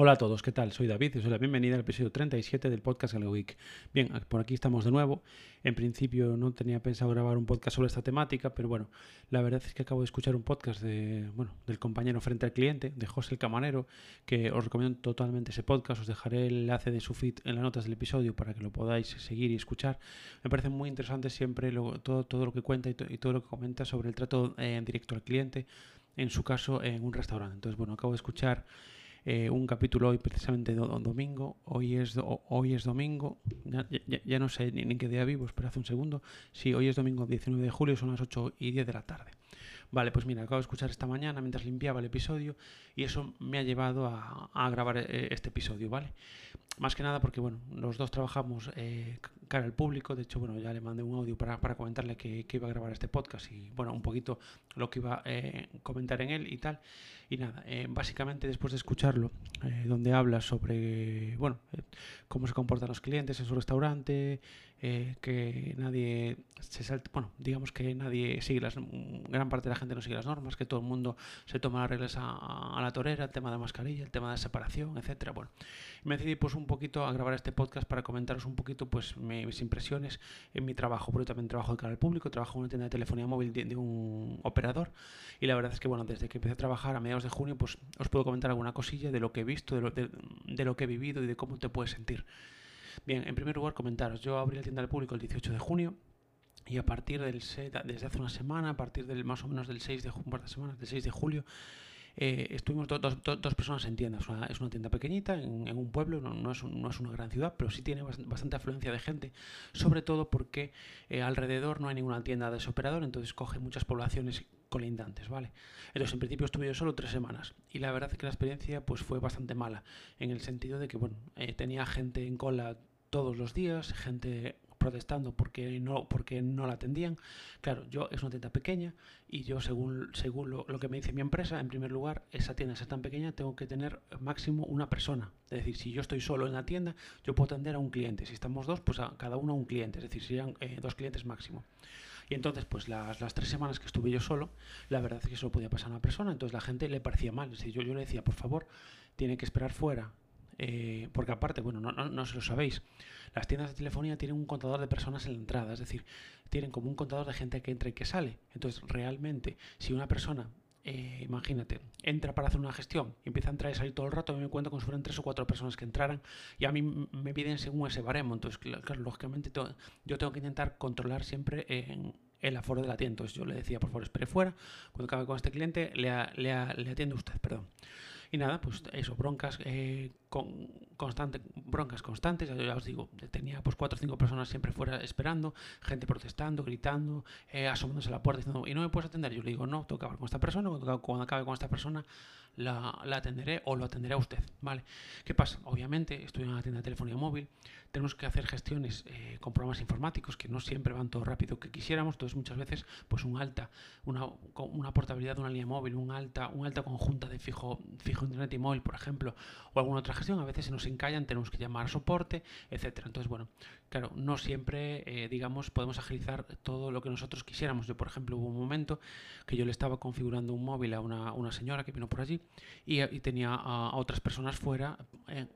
Hola a todos, ¿qué tal? Soy David y os doy la bienvenida al episodio 37 del podcast Galego Week. Bien, por aquí estamos de nuevo. En principio no tenía pensado grabar un podcast sobre esta temática, pero bueno, la verdad es que acabo de escuchar un podcast de, bueno, del compañero frente al cliente, de José el Camarero, que os recomiendo totalmente ese podcast. Os dejaré el enlace de su feed en las notas del episodio para que lo podáis seguir y escuchar. Me parece muy interesante siempre todo, todo lo que cuenta y, todo lo que comenta sobre el trato eh, en directo al cliente, en su caso en un restaurante. Entonces, bueno, acabo de escuchar eh, un capítulo hoy precisamente domingo. Hoy es, hoy es domingo, ya, no sé ni, ni, qué día vivo, espera hace un segundo. Sí, hoy es domingo 19 de julio, son las 8 y 10 de la tarde. Vale, pues mira, acabo de escuchar esta mañana mientras limpiaba el episodio y eso me ha llevado a, grabar eh, este episodio, ¿vale? Más que nada porque, bueno, los dos trabajamos eh, cara al público, de hecho, bueno, ya le mandé un audio para, para comentarle que, iba a grabar este podcast y, bueno, un poquito lo que iba a eh, comentar en él y tal. Y nada, básicamente después de escucharlo, donde habla sobre, bueno, cómo se comportan los clientes en su restaurante, que nadie se salta, bueno, digamos que nadie sigue las, gran parte de la gente no sigue las normas, que todo el mundo se toma las reglas a, la torera, el tema de mascarilla, el tema de separación, etcétera. Bueno, me decidí pues un poquito a grabar este podcast para comentaros un poquito pues mis impresiones en mi trabajo, porque también trabajo de cara al público, trabajo en una tienda de telefonía móvil de, un operador y la verdad es que bueno, desde que empecé a trabajar a mediados de junio pues os puedo comentar alguna cosilla de lo que visto, de lo, de lo que he vivido y de cómo te puedes sentir. Bien, en primer lugar comentaros, yo abrí la tienda del público el 18 de junio, y a partir del desde hace una semana, a partir del más o menos del 6 de, un de semanas, del 6 de julio, eh, estuvimos dos personas en tienda. Es una, tienda pequeñita en, un pueblo, no, es no, es una gran ciudad, pero sí tiene bastante, afluencia de gente, sobre todo porque eh, alrededor no hay ninguna tienda de ese operador, entonces coge muchas poblaciones colindantes, ¿vale? Entonces, en principio estuve yo solo tres semanas y la verdad es que la experiencia pues fue bastante mala, en el sentido de que, bueno, eh, tenía gente en cola todos los días, gente protestando porque no, porque no la atendían. Claro, yo es una tienda pequeña y yo según, según lo, que me dice mi empresa, en primer lugar, esa tienda es tan pequeña, tengo que tener máximo una persona. Es decir, si yo estoy solo en la tienda, yo puedo atender a un cliente. Si estamos dos, pues a cada uno a un cliente. Es decir, serían eh, dos clientes máximo. Y entonces, pues las, las, tres semanas que estuve yo solo, la verdad es que solo podía pasar a una persona, entonces la gente le parecía mal. Es decir, yo, yo le decía, por favor, tiene que esperar fuera eh, porque aparte, bueno, no, no, no se lo sabéis, las tiendas de telefonía tienen un contador de personas en la entrada, es decir, tienen como un contador de gente que entra y que sale. Entonces, realmente, si una persona eh, imagínate, entra para hacer una gestión y empieza a entrar y salir todo el rato, me cuento como si fueran tres o cuatro personas que entraran y a mí me piden según ese baremo. Entonces, claro, lógicamente yo tengo que intentar controlar siempre en el aforo de la tienda. Entonces yo le decía, por favor, espere fuera, cuando acabe con este cliente, le, le, le atiende usted, perdón. Y nada, pues eso, broncas eh, con constante, broncas constantes, ya os digo, tenía pues cuatro o cinco personas siempre fuera esperando, gente protestando, gritando, eh, asomándose a la puerta diciendo, y no me puedes atender. Yo le digo, no, tengo que hablar con esta persona, cuando, cuando acabe con esta persona la, la, atenderé o lo atenderé a usted, ¿vale? ¿Qué pasa? Obviamente estoy en una tienda de telefonía móvil, tenemos que hacer gestiones eh, con programas informáticos que no siempre van todo rápido que quisiéramos, entonces muchas veces pues un alta, una, una portabilidad de una línea móvil, un alta, un alta conjunta de fijo, fijo internet y móvil, por ejemplo, o alguna otra gestión, a veces se nos encallan, tenemos que llamar a soporte, etcétera. Entonces, bueno, claro, no siempre, eh, digamos, podemos agilizar todo lo que nosotros quisiéramos. Yo, por ejemplo, hubo un momento que yo le estaba configurando un móvil a una, una señora que vino por allí y, y tenía a, a, otras personas fuera. Eh,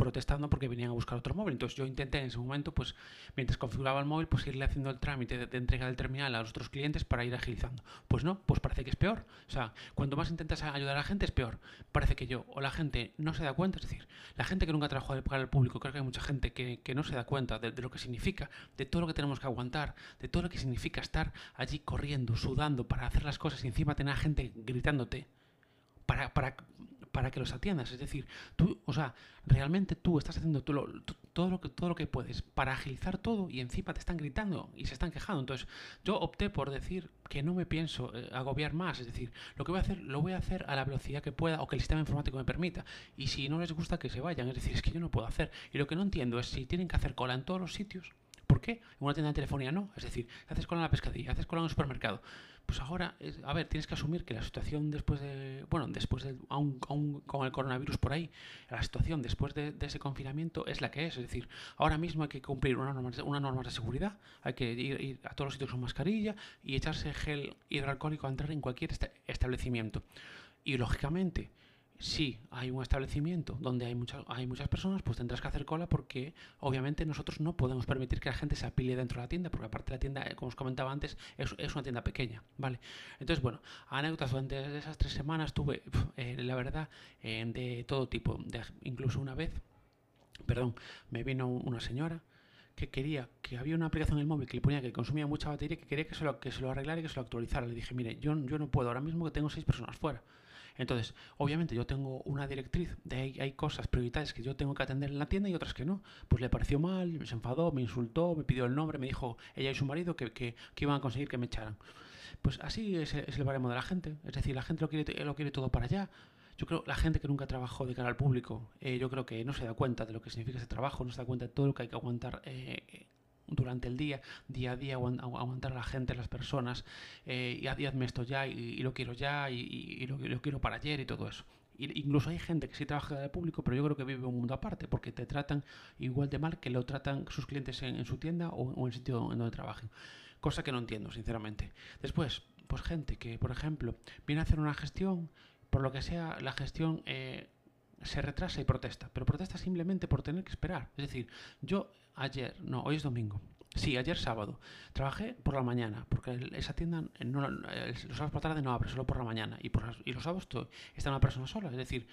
protestando porque venían a buscar otro móvil. Entonces yo intenté en ese momento, pues mientras configuraba el móvil, pues irle haciendo el trámite de, entrega del terminal a los otros clientes para ir agilizando. Pues no, pues parece que es peor. O sea, cuanto más intentas ayudar a la gente es peor. Parece que yo o la gente no se da cuenta, es decir, la gente que nunca trabajado para el público, creo que hay mucha gente que, que no se da cuenta de, de, lo que significa, de todo lo que tenemos que aguantar, de todo lo que significa estar allí corriendo, sudando para hacer las cosas y encima tener a gente gritándote. Para, para, para que los atiendas. Es decir, tú, o sea, realmente tú estás haciendo todo, lo, todo, lo que, todo lo que puedes para agilizar todo y encima te están gritando y se están quejando. Entonces, yo opté por decir que no me pienso eh, agobiar más. Es decir, lo que voy a hacer, lo voy a hacer a la velocidad que pueda o que el sistema informático me permita. Y si no les gusta, que se vayan. Es decir, es que yo no puedo hacer. Y lo que no entiendo es si tienen que hacer cola en todos los sitios. ¿Por qué? En una tienda de telefonía no. Es decir, haces cola en la pescadilla, haces cola en un supermercado pues ahora, a ver, tienes que asumir que la situación después de, bueno, después de, aún, con el coronavirus por ahí, la situación después de, ese confinamiento es la que es. Es decir, ahora mismo hay que cumplir unas normas, una normas de seguridad, hay que ir, a todos los sitios con mascarilla y echarse gel hidroalcohólico a entrar en cualquier establecimiento. Y lógicamente, si hay un establecimiento donde hay, muchas hay muchas personas, pues tendrás que hacer cola porque obviamente nosotros no podemos permitir que la gente se apile dentro de la tienda, porque aparte la tienda, eh, como os comentaba antes, es, es una tienda pequeña, ¿vale? Entonces, bueno, anécdotas durante esas tres semanas tuve, eh, la verdad, eh, de todo tipo, de, incluso una vez, perdón, me vino una señora que quería, que había una aplicación en el móvil que le ponía que consumía mucha batería y que quería que se lo, que se lo arreglara y que se lo actualizara. Le dije, mire, yo, yo no puedo, ahora mismo que tengo seis personas fuera. Entonces, obviamente yo tengo una directriz de hay, hay, cosas prioritarias que yo tengo que atender en la tienda y otras que no. Pues le pareció mal, se enfadó, me insultó, me pidió el nombre, me dijo ella y su marido que, que, que iban a conseguir que me echaran. Pues así es, es, el baremo de la gente. Es decir, la gente lo quiere, lo quiere todo para allá. Yo creo la gente que nunca trabajó de cara al público, eh, yo creo que no se da cuenta de lo que significa ese trabajo, no se da cuenta de todo lo que hay que aguantar eh, durante el día, día a día, aguantar a la gente, a las personas, eh, y, hazme esto ya, y, y, lo quiero ya, y, y lo, lo, quiero para ayer, y todo eso. incluso hay gente que sí trabaja de público, pero yo creo que vive un mundo aparte, porque te tratan igual de mal que lo tratan sus clientes en, su tienda o, o, en el sitio en donde trabajen. Cosa que no entiendo, sinceramente. Después, pues gente que, por ejemplo, viene a hacer una gestión, por lo que sea, la gestión... Eh, se retrasa y protesta, pero protesta simplemente por tener que esperar. Es decir, yo ayer, no, hoy es domingo, sí, ayer sábado, trabajé por la mañana, porque esa tienda no, los sábados por la tarde no abre, solo por la mañana, y, por, y los sábados está una persona sola, es decir,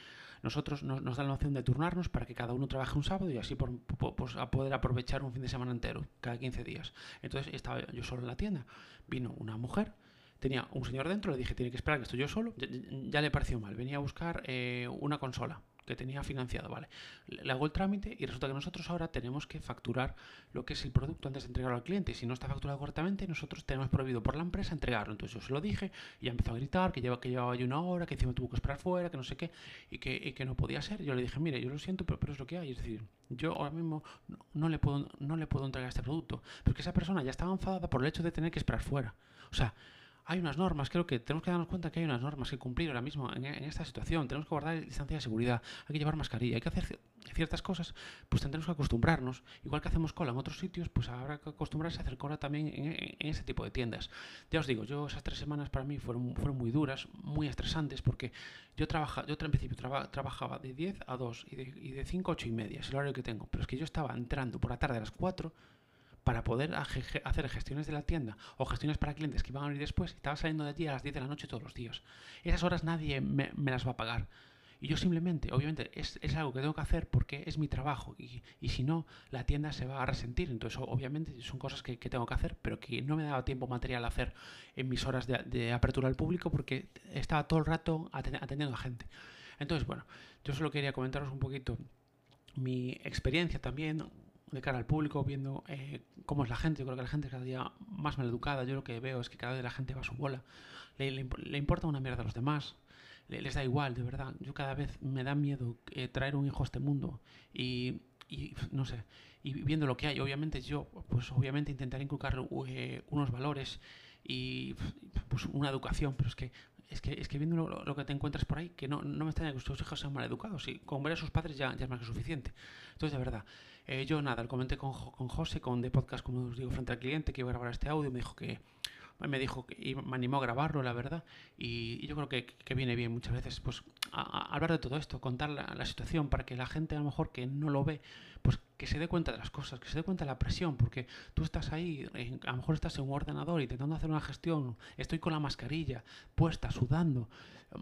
nosotros nos, dan la opción de turnarnos para que cada uno trabaje un sábado y así pues, a poder aprovechar un fin de semana entero, cada 15 días. Entonces estaba yo solo en la tienda, vino una mujer, tenía un señor dentro, le dije, tiene que esperar que estoy yo solo, ya, ya le pareció mal, venía a buscar eh, una consola que tenía financiado, ¿vale? Le hago el trámite y resulta que nosotros ahora tenemos que facturar lo que es el producto antes de entregarlo al cliente. Si no está facturado correctamente, nosotros tenemos prohibido por la empresa entregarlo. Entonces yo se lo dije y ya empezó a gritar que, lleva, que llevaba una hora, que encima tuvo que esperar fuera, que no sé qué, y que, y que no podía ser. Yo le dije, mire, yo lo siento, pero, pero es lo que hay. Es decir, yo ahora mismo no, no, le puedo, no le puedo entregar este producto. Porque esa persona ya estaba enfadada por el hecho de tener que esperar fuera. O sea, hay unas normas, creo que tenemos que darnos cuenta que hay unas normas que cumplir ahora mismo en, en, esta situación. Tenemos que guardar distancia de seguridad, hay que llevar mascarilla, hay que hacer ciertas cosas, pues tendremos que acostumbrarnos. Igual que hacemos cola en otros sitios, pues habrá que acostumbrarse a hacer cola también en, en, en ese tipo de tiendas. Ya os digo, yo esas tres semanas para mí fueron, fueron muy duras, muy estresantes, porque yo, trabaja, yo en principio traba, trabajaba de 10 a 2 y de, y de 5 a 8 y media, es el horario que tengo, pero es que yo estaba entrando por la tarde a las 4 para poder hacer gestiones de la tienda o gestiones para clientes que iban a venir después, estaba saliendo de allí a las 10 de la noche todos los días. Esas horas nadie me, me las va a pagar. Y yo simplemente, obviamente, es, es, algo que tengo que hacer porque es mi trabajo y, y, si no, la tienda se va a resentir. Entonces, obviamente, son cosas que, que, tengo que hacer, pero que no me daba tiempo material a hacer en mis horas de, de apertura al público porque estaba todo el rato atendiendo a gente. Entonces, bueno, yo solo quería comentaros un poquito mi experiencia también, de cara al público, viendo eh, cómo es la gente. Yo creo que la gente es cada día más maleducada. Yo lo que veo es que cada vez la gente va a su bola. Le, le, importa una mierda a los demás. Le, les da igual, de verdad. Yo cada vez me da miedo eh, traer un hijo a este mundo. Y, y, no sé, y viendo lo que hay, obviamente yo, pues obviamente intentaré inculcar eh, unos valores y pues una educación, pero es que es que, es que viendo lo, lo, que te encuentras por ahí, que no, no me extraña que tus hijos sean mal educados. Y con ver a sus padres ya, ya es más que suficiente. Entonces, de verdad, eh, yo nada, lo comenté con, con José, con The Podcast, como os digo, frente al cliente, que iba a grabar este audio. Me dijo que me dijo que y me animó a grabarlo, la verdad. Y, yo creo que, que, viene bien muchas veces pues a, a hablar de todo esto, contar la, situación para que la gente a lo mejor que no lo ve, pues que se dé cuenta de las cosas, que se dé cuenta de la presión, porque tú estás ahí, a lo mejor estás en un ordenador intentando hacer una gestión, estoy con la mascarilla puesta, sudando,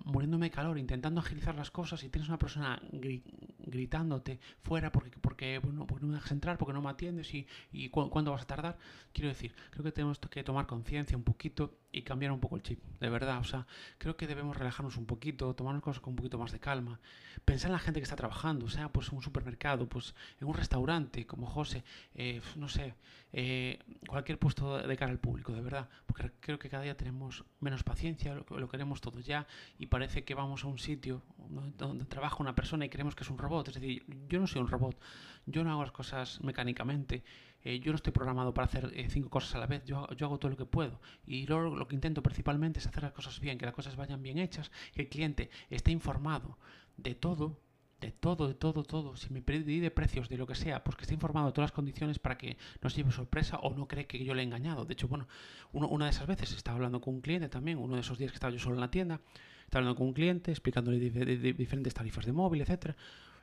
muriéndome de calor, intentando agilizar las cosas y tienes una persona gri gritándote fuera porque, porque bueno, porque no me dejas entrar, porque no me atiendes y, y cu cuándo vas a tardar. Quiero decir, creo que tenemos que tomar conciencia un poquito y cambiar un poco el chip, de verdad. O sea, creo que debemos relajarnos un poquito, tomar las cosas con un poquito más de calma, pensar en la gente que está trabajando, o sea, pues en un supermercado, pues en un restaurante como José, eh, no sé, eh, cualquier puesto de cara al público, de verdad, porque creo que cada día tenemos menos paciencia, lo, lo queremos todo ya y parece que vamos a un sitio donde, donde trabaja una persona y creemos que es un robot. Es decir, yo no soy un robot, yo no hago las cosas mecánicamente, eh, yo no estoy programado para hacer eh, cinco cosas a la vez, yo, yo hago todo lo que puedo. Y luego lo que intento principalmente es hacer las cosas bien, que las cosas vayan bien hechas, que el cliente esté informado de todo, de todo, de todo, todo. Si me pedí de precios, de lo que sea, pues que esté informado de todas las condiciones para que no se lleve sorpresa o no cree que yo le he engañado. De hecho, bueno, una de esas veces estaba hablando con un cliente también, uno de esos días que estaba yo solo en la tienda, estaba hablando con un cliente, explicándole diferentes tarifas de móvil, etcétera.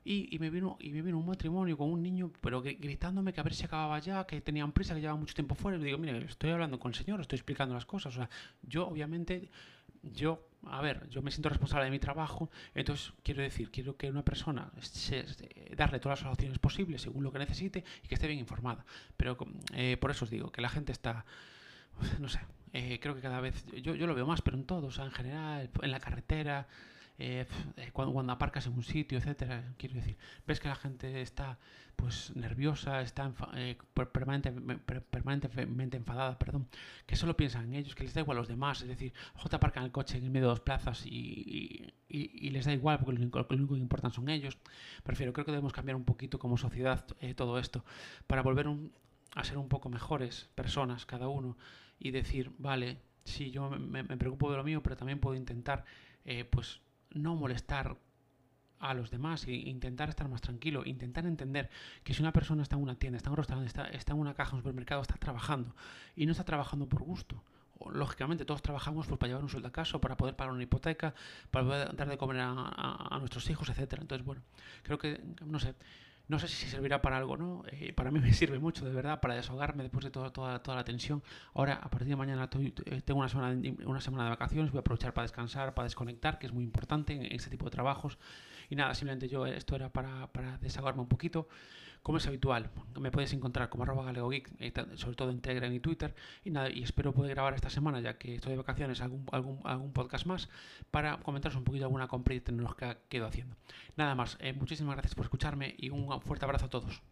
Y, me vino, y me vino un matrimonio con un niño, pero gritándome que a ver si acababa ya, que tenían prisa, que llevaba mucho tiempo fuera. Y le digo, mire, estoy hablando con el señor, estoy explicando las cosas. O sea, yo obviamente, yo, a ver, yo me siento responsable de mi trabajo, entonces quiero decir, quiero que una persona se, darle todas las opciones posibles según lo que necesite y que esté bien informada. Pero eh, por eso os digo, que la gente está, no sé, eh, creo que cada vez, yo, yo lo veo más, pero en todo, o sea, en general, en la carretera, eh, eh, cuando, aparcas en un sitio, etcétera. Quiero decir, ves que la gente está pues nerviosa, está eh, permanentemente enfadada, perdón, que solo piensan en ellos, que les da igual a los demás, es decir, ojo te aparcan el coche en medio de dos plazas y, les da igual porque lo único, que importan son ellos. Prefiero, creo que debemos cambiar un poquito como sociedad todo esto para volver a ser un poco mejores personas cada uno y decir, vale, sí, yo me preocupo de lo mío, pero también puedo intentar, pues no molestar a los demás e intentar estar más tranquilo, intentar entender que si una persona está en una tienda, está en un restaurante, está, en una caja, en un supermercado, está trabajando y no está trabajando por gusto. Lógicamente todos trabajamos pues, para llevar un sueldo a casa, para poder pagar una hipoteca, para poder dar de comer a, a nuestros hijos, etcétera. Entonces, bueno, creo que, no sé, no sé si servirá para algo, ¿no? Eh, para mí me sirve mucho, de verdad, para desahogarme después de toda, toda, la tensión. Ahora, a partir de mañana, eh, tengo una semana, una semana de vacaciones, voy a aprovechar para descansar, para desconectar, que es muy importante en este tipo de trabajos. Y nada, simplemente yo, esto era para, para desahogarme un poquito. Como es habitual, me puedes encontrar como arroba galegogeek, eh, sobre todo en Telegram y Twitter. Y nada, y espero poder grabar esta semana, ya que estoy de vacaciones, algún, algún, algún podcast más para comentaros un poquito alguna compra y tecnología que ido haciendo. Nada más, muchísimas gracias por escucharme y un fuerte abrazo a todos.